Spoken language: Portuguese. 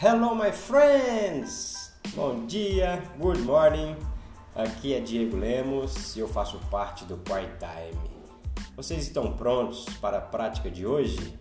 Hello, my friends! Bom dia, good morning. Aqui é Diego Lemos e eu faço parte do Quiet Time. Vocês estão prontos para a prática de hoje?